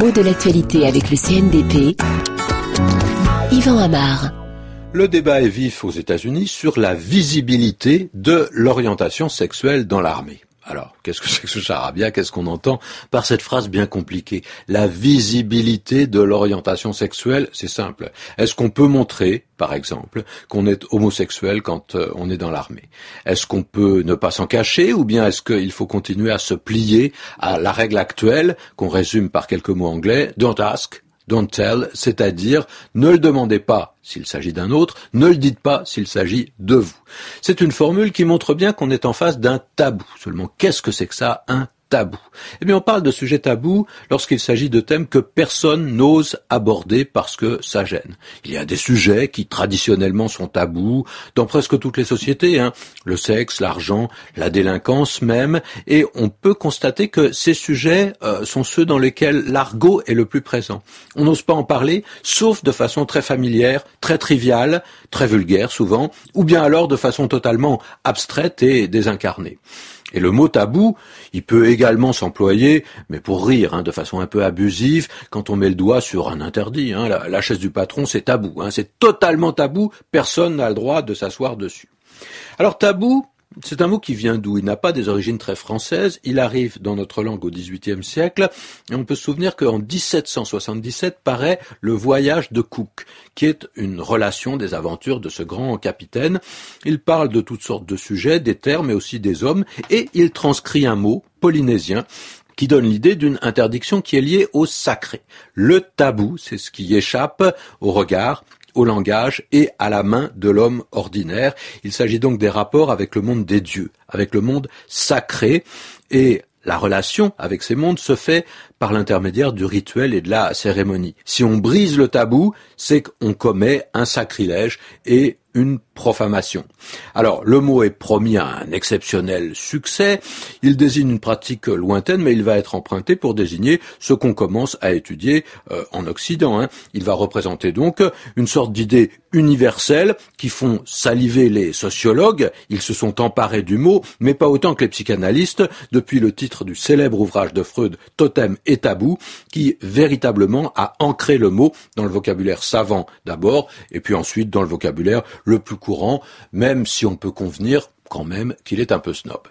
mot de l'actualité avec le CNDP. Yvan. Le débat est vif aux États-Unis sur la visibilité de l'orientation sexuelle dans l'armée. Alors, qu'est-ce que c'est que ce charabia? Qu'est-ce qu'on entend par cette phrase bien compliquée? La visibilité de l'orientation sexuelle, c'est simple. Est-ce qu'on peut montrer, par exemple, qu'on est homosexuel quand euh, on est dans l'armée? Est-ce qu'on peut ne pas s'en cacher ou bien est-ce qu'il faut continuer à se plier à la règle actuelle qu'on résume par quelques mots anglais? Don't ask, don't tell, c'est-à-dire ne le demandez pas s'il s'agit d'un autre, ne le dites pas s'il s'agit de vous. C'est une formule qui montre bien qu'on est en face d'un tabou. Seulement, qu'est-ce que c'est que ça, un tabou. Eh bien, on parle de sujets tabous lorsqu'il s'agit de thèmes que personne n'ose aborder parce que ça gêne. Il y a des sujets qui traditionnellement sont tabous dans presque toutes les sociétés, hein. le sexe, l'argent, la délinquance même, et on peut constater que ces sujets euh, sont ceux dans lesquels l'argot est le plus présent. On n'ose pas en parler, sauf de façon très familière, très triviale, très vulgaire souvent, ou bien alors de façon totalement abstraite et désincarnée. Et le mot tabou, il peut également s'employer, mais pour rire, hein, de façon un peu abusive, quand on met le doigt sur un interdit. Hein, la, chaise du patron, c'est tabou. Hein, c'est totalement tabou. Personne n'a le droit de s'asseoir dessus. Alors tabou, c'est un mot qui vient d'où? Il n'a pas des origines très françaises. Il arrive dans notre langue au XVIIIe siècle. Et on peut se souvenir qu'en 1777 paraît Le Voyage de Cook, qui est une relation des aventures de ce grand capitaine. Il parle de toutes sortes de sujets, des terres, mais aussi des hommes. Et il transcrit un mot polynésien qui donne l'idée d'une interdiction qui est liée au sacré. Le tabou, c'est ce qui échappe au regard au langage et à la main de l'homme ordinaire. Il s'agit donc des rapports avec le monde des dieux, avec le monde sacré, et la relation avec ces mondes se fait par l'intermédiaire du rituel et de la cérémonie. Si on brise le tabou, c'est qu'on commet un sacrilège et une profanation. Alors, le mot est promis à un exceptionnel succès. Il désigne une pratique lointaine, mais il va être emprunté pour désigner ce qu'on commence à étudier euh, en Occident. Hein. Il va représenter donc une sorte d'idée universelle qui font saliver les sociologues. Ils se sont emparés du mot, mais pas autant que les psychanalystes, depuis le titre du célèbre ouvrage de Freud, Totem et Tabou, qui véritablement a ancré le mot dans le vocabulaire savant d'abord, et puis ensuite dans le vocabulaire le plus courant, même si on peut convenir quand même qu'il est un peu snob.